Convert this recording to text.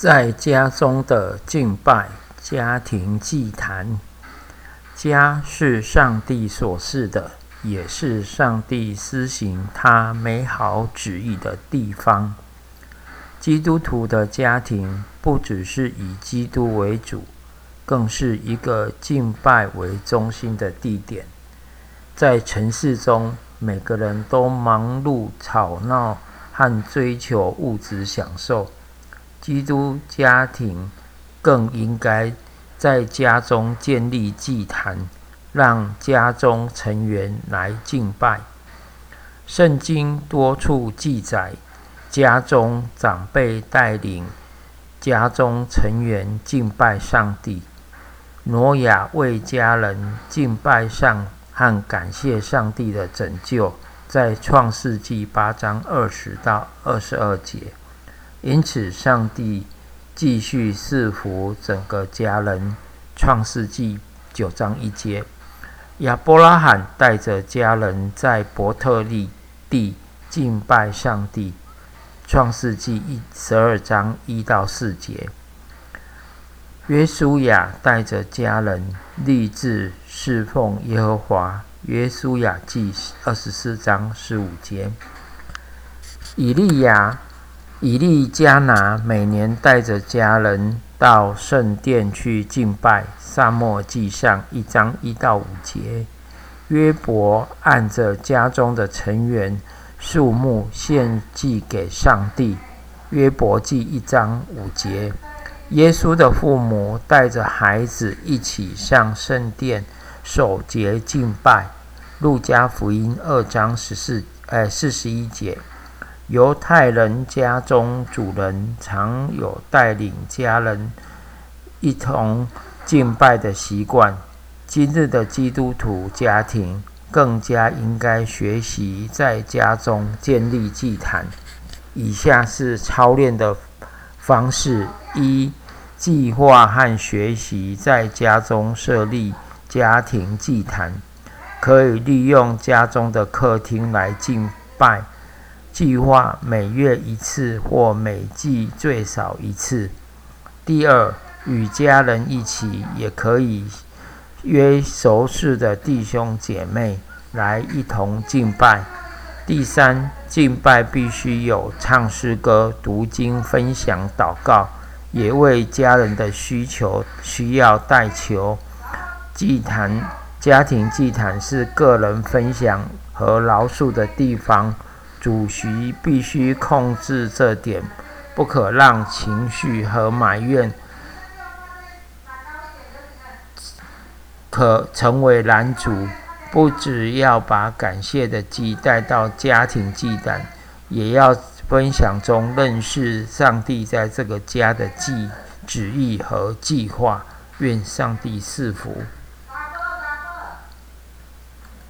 在家中的敬拜，家庭祭坛。家是上帝所赐的，也是上帝施行他美好旨意的地方。基督徒的家庭不只是以基督为主，更是一个敬拜为中心的地点。在城市中，每个人都忙碌、吵闹和追求物质享受。基督家庭更应该在家中建立祭坛，让家中成员来敬拜。圣经多处记载，家中长辈带领家中成员敬拜上帝。挪亚为家人敬拜上和感谢上帝的拯救，在创世纪八章二十到二十二节。因此，上帝继续赐福整个家人。创世纪九章一节，亚伯拉罕带着家人在伯特利地敬拜上帝。创世纪一十二章一到四节，约书亚带着家人立志侍奉耶和华。约书亚记二十四章十五节，以利亚。以利加拿每年带着家人到圣殿去敬拜。沙漠记上一章一到五节。约伯按着家中的成员数目献祭给上帝。约伯记一章五节。耶稣的父母带着孩子一起上圣殿守节敬拜。路加福音二章十四哎四十一节。犹太人家中主人常有带领家人一同敬拜的习惯。今日的基督徒家庭更加应该学习在家中建立祭坛。以下是操练的方式：一、计划和学习在家中设立家庭祭坛，可以利用家中的客厅来敬拜。计划每月一次或每季最少一次。第二，与家人一起，也可以约熟识的弟兄姐妹来一同敬拜。第三，敬拜必须有唱诗歌、读经、分享、祷告，也为家人的需求需要代求。祭坛、家庭祭坛是个人分享和饶恕的地方。主席必须控制这点，不可让情绪和埋怨可成为拦阻。不只要把感谢的祭带到家庭祭坛，也要分享中认识上帝在这个家的祭旨意和计划。愿上帝赐福。